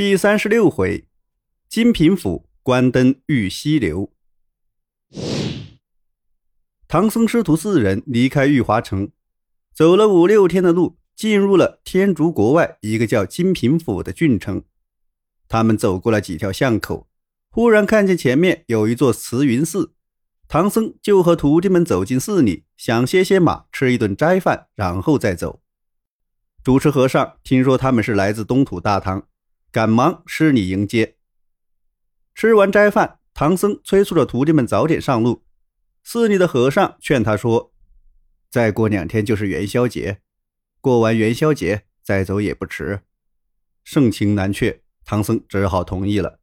第三十六回，金平府关灯遇溪流。唐僧师徒四人离开玉华城，走了五六天的路，进入了天竺国外一个叫金平府的郡城。他们走过了几条巷口，忽然看见前面有一座慈云寺。唐僧就和徒弟们走进寺里，想歇歇马，吃一顿斋饭，然后再走。主持和尚听说他们是来自东土大唐。赶忙施礼迎接。吃完斋饭，唐僧催促着徒弟们早点上路。寺里的和尚劝他说：“再过两天就是元宵节，过完元宵节再走也不迟。”盛情难却，唐僧只好同意了。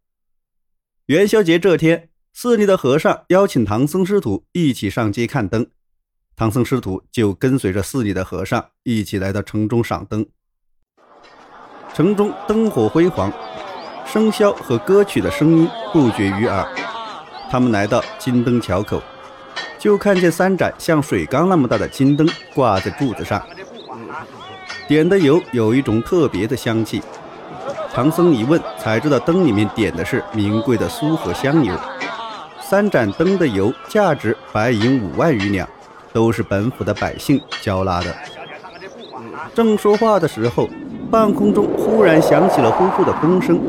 元宵节这天，寺里的和尚邀请唐僧师徒一起上街看灯，唐僧师徒就跟随着寺里的和尚一起来到城中赏灯。城中灯火辉煌，笙箫和歌曲的声音不绝于耳。他们来到金灯桥口，就看见三盏像水缸那么大的金灯挂在柱子上，点的油有一种特别的香气。唐僧一问，才知道灯里面点的是名贵的苏和香油。三盏灯的油价值白银五万余两，都是本府的百姓交纳的。正说话的时候。半空中忽然响起了呼呼的风声，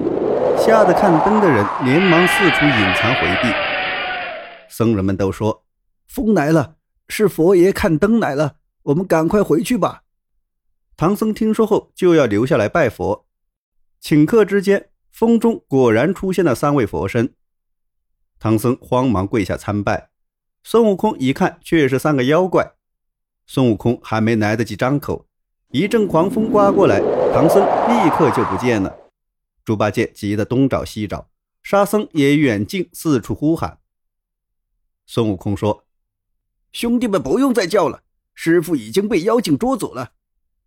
吓得看灯的人连忙四处隐藏回避。僧人们都说：“风来了，是佛爷看灯来了，我们赶快回去吧。”唐僧听说后就要留下来拜佛。顷刻之间，风中果然出现了三位佛身。唐僧慌忙跪下参拜。孙悟空一看，却是三个妖怪。孙悟空还没来得及张口。一阵狂风刮过来，唐僧立刻就不见了。猪八戒急得东找西找，沙僧也远近四处呼喊。孙悟空说：“兄弟们不用再叫了，师傅已经被妖精捉走了。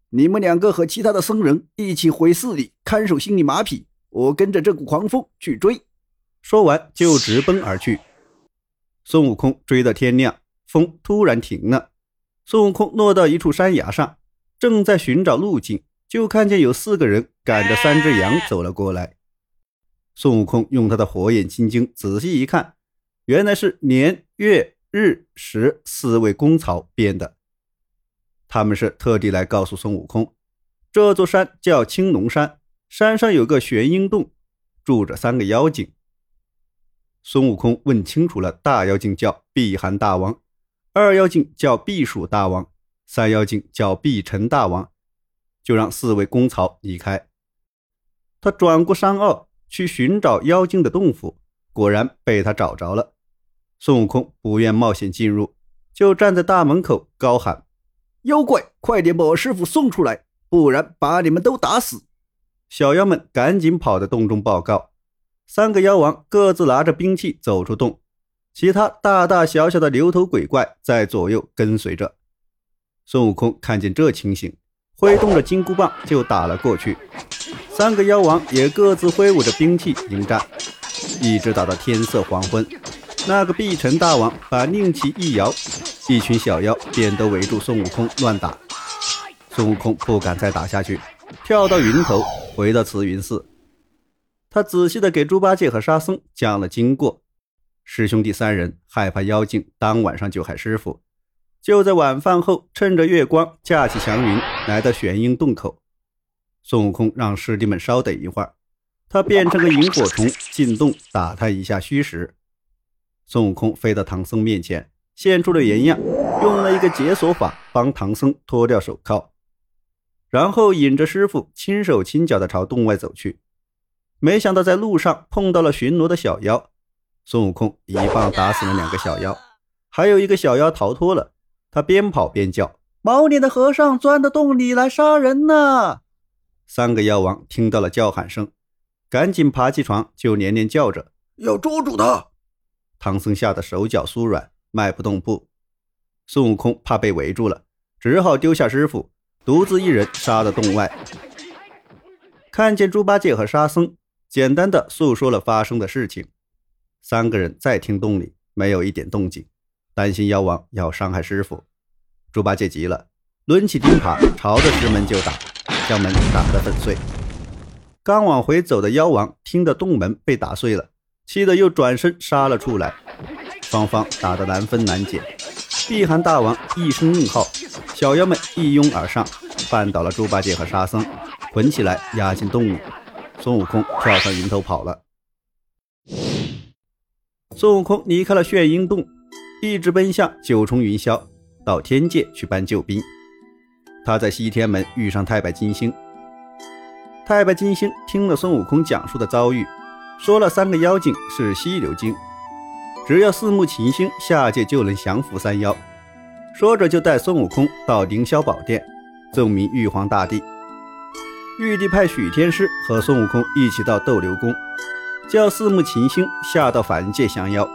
你们两个和其他的僧人一起回寺里看守心里马匹，我跟着这股狂风去追。”说完就直奔而去。孙悟空追到天亮，风突然停了。孙悟空落到一处山崖上。正在寻找路径，就看见有四个人赶着三只羊走了过来。孙悟空用他的火眼金睛仔细一看，原来是年月日时四位公曹编的。他们是特地来告诉孙悟空，这座山叫青龙山，山上有个玄阴洞，住着三个妖精。孙悟空问清楚了，大妖精叫避寒大王，二妖精叫避暑大王。三妖精叫碧尘大王，就让四位公曹离开。他转过山坳去寻找妖精的洞府，果然被他找着了。孙悟空不愿冒险进入，就站在大门口高喊：“妖怪，快点把我师傅送出来，不然把你们都打死！”小妖们赶紧跑到洞中报告。三个妖王各自拿着兵器走出洞，其他大大小小的牛头鬼怪在左右跟随着。孙悟空看见这情形，挥动着金箍棒就打了过去。三个妖王也各自挥舞着兵器迎战，一直打到天色黄昏。那个碧尘大王把令旗一摇，一群小妖便都围住孙悟空乱打。孙悟空不敢再打下去，跳到云头，回到慈云寺。他仔细的给猪八戒和沙僧讲了经过。师兄弟三人害怕妖精当晚上就害师傅。就在晚饭后，趁着月光，架起祥云，来到玄阴洞口。孙悟空让师弟们稍等一会儿，他变成个萤火虫进洞打探一下虚实。孙悟空飞到唐僧面前，现出了原样，用了一个解锁法帮唐僧脱掉手铐，然后引着师傅轻手轻脚地朝洞外走去。没想到在路上碰到了巡逻的小妖，孙悟空一棒打死了两个小妖，还有一个小妖逃脱了。他边跑边叫：“毛脸的和尚钻到洞里来杀人呢！”三个妖王听到了叫喊声，赶紧爬起床，就连连叫着：“要捉住他！”唐僧吓得手脚酥软，迈不动步。孙悟空怕被围住了，只好丢下师傅，独自一人杀到洞外。看见猪八戒和沙僧，简单的诉说了发生的事情。三个人再听洞里没有一点动静。担心妖王要伤害师傅，猪八戒急了，抡起钉耙朝着石门就打，将门打得粉碎。刚往回走的妖王听得洞门被打碎了，气得又转身杀了出来。双方打得难分难解。碧寒大王一声令号，小妖们一拥而上，绊倒了猪八戒和沙僧，捆起来押进洞里。孙悟空跳上云头跑了。孙悟空离开了炫鹰洞，一直奔向九重云霄，到天界去搬救兵。他在西天门遇上太白金星。太白金星听了孙悟空讲述的遭遇，说了三个妖精是西流精。只要四目琴星下界就能降服三妖。说着，就带孙悟空到凌霄宝殿，奏明玉皇大帝。玉帝派许天师和孙悟空一起到斗牛宫，叫四目琴星下到凡界降妖。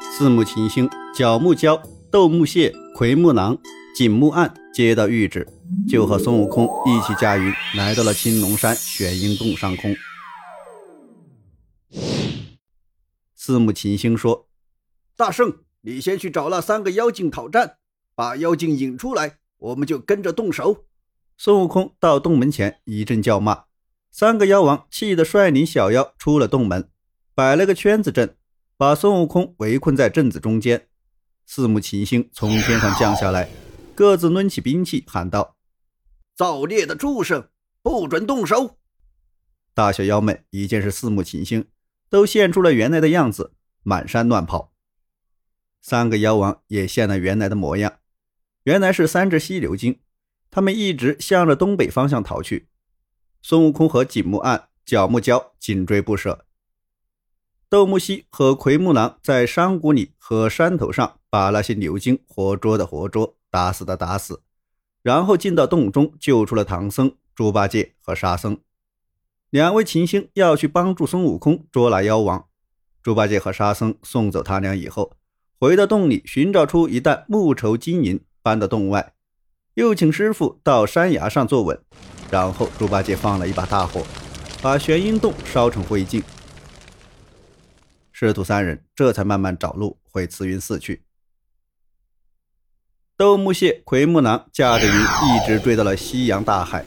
四目琴星、角木蛟、斗木蟹、奎木狼、锦木案接到谕旨，就和孙悟空一起驾云来到了青龙山玄鹰洞上空。四目琴星说。大圣，你先去找那三个妖精讨战，把妖精引出来，我们就跟着动手。孙悟空到洞门前一阵叫骂，三个妖王气得率领小妖出了洞门，摆了个圈子阵，把孙悟空围困在阵子中间。四目琴星从天上降下来，各自抡起兵器，喊道：“造孽的畜生，不准动手！”大小妖们一见是四目琴星，都现出了原来的样子，满山乱跑。三个妖王也现了原来的模样，原来是三只犀牛精，他们一直向着东北方向逃去。孙悟空和锦木案、角木蛟紧追不舍。斗木犀和奎木狼在山谷里和山头上把那些牛精活捉的活捉，打死的打死，然后进到洞中救出了唐僧、猪八戒和沙僧。两位秦星要去帮助孙悟空捉拿妖王，猪八戒和沙僧送走他俩以后。回到洞里，寻找出一袋木绸金银，搬到洞外，又请师傅到山崖上坐稳。然后猪八戒放了一把大火，把玄阴洞烧成灰烬。师徒三人这才慢慢找路回慈云寺去。斗木蟹、奎木狼驾着云一直追到了西洋大海，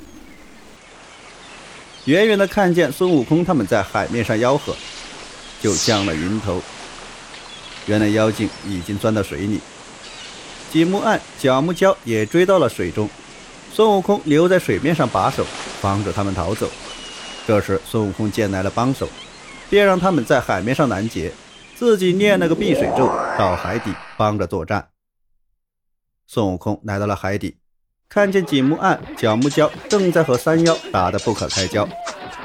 远远的看见孙悟空他们在海面上吆喝，就降了云头。原来妖精已经钻到水里，锦木案、角木蛟也追到了水中。孙悟空留在水面上把守，防止他们逃走。这时，孙悟空见来了帮手，便让他们在海面上拦截，自己念了个避水咒，到海底帮着作战。孙悟空来到了海底，看见锦木案、角木蛟正在和山妖打得不可开交，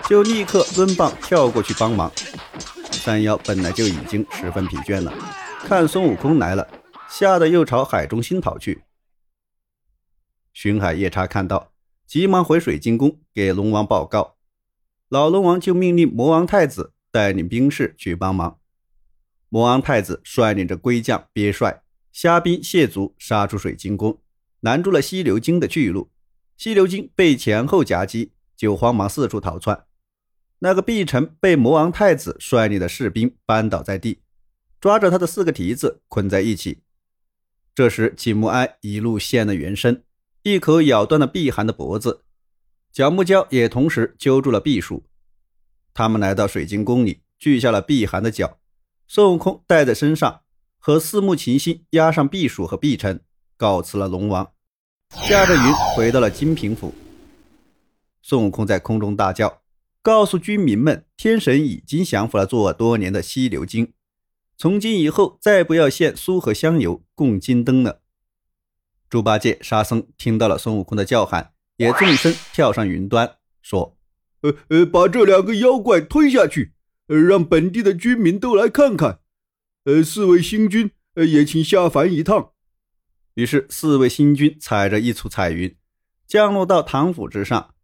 就立刻抡棒跳过去帮忙。山妖本来就已经十分疲倦了，看孙悟空来了，吓得又朝海中心逃去。巡海夜叉看到，急忙回水晶宫给龙王报告，老龙王就命令魔王太子带领兵士去帮忙。魔王太子率领着龟将、鳖帅、虾兵蟹卒杀出水晶宫，拦住了西流精的去路。西流精被前后夹击，就慌忙四处逃窜。那个碧城被魔王太子率领的士兵扳倒在地，抓着他的四个蹄子捆在一起。这时，季木哀一路现了原身，一口咬断了碧寒的脖子。角木蛟也同时揪住了碧树。他们来到水晶宫里，锯下了碧寒的脚。孙悟空带在身上，和四目琴心押上避暑和碧尘，告辞了龙王，驾着云回到了金平府。孙悟空在空中大叫。告诉军民们，天神已经降服了作恶多年的犀牛精，从今以后再不要献酥和香油供金灯了。猪八戒、沙僧听到了孙悟空的叫喊，也纵身跳上云端，说：“呃呃，把这两个妖怪推下去，呃，让本地的居民都来看看。呃，四位星君，呃，也请下凡一趟。”于是，四位星君踩着一簇彩云，降落到唐府之上，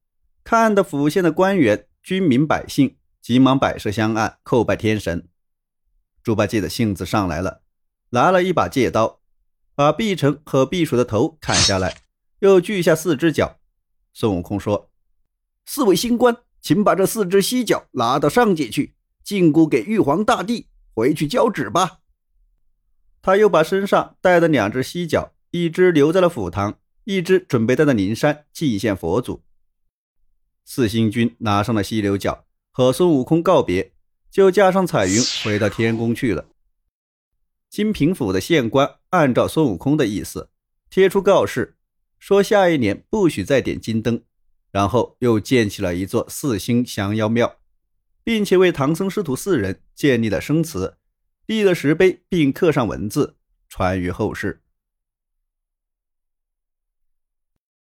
看得府县的官员。军民百姓急忙摆设香案，叩拜天神。猪八戒的性子上来了，拿了一把戒刀，把碧城和毕蜀的头砍下来，又锯下四只脚。孙悟空说：“四位星官，请把这四只犀角拿到上界去，进贡给玉皇大帝，回去交旨吧。”他又把身上带的两只犀角，一只留在了府堂，一只准备带到灵山祭献佛祖。四星君拿上了犀牛角，和孙悟空告别，就驾上彩云回到天宫去了。金平府的县官按照孙悟空的意思贴出告示，说下一年不许再点金灯，然后又建起了一座四星降妖庙，并且为唐僧师徒四人建立了生祠，立了石碑，并刻上文字，传于后世。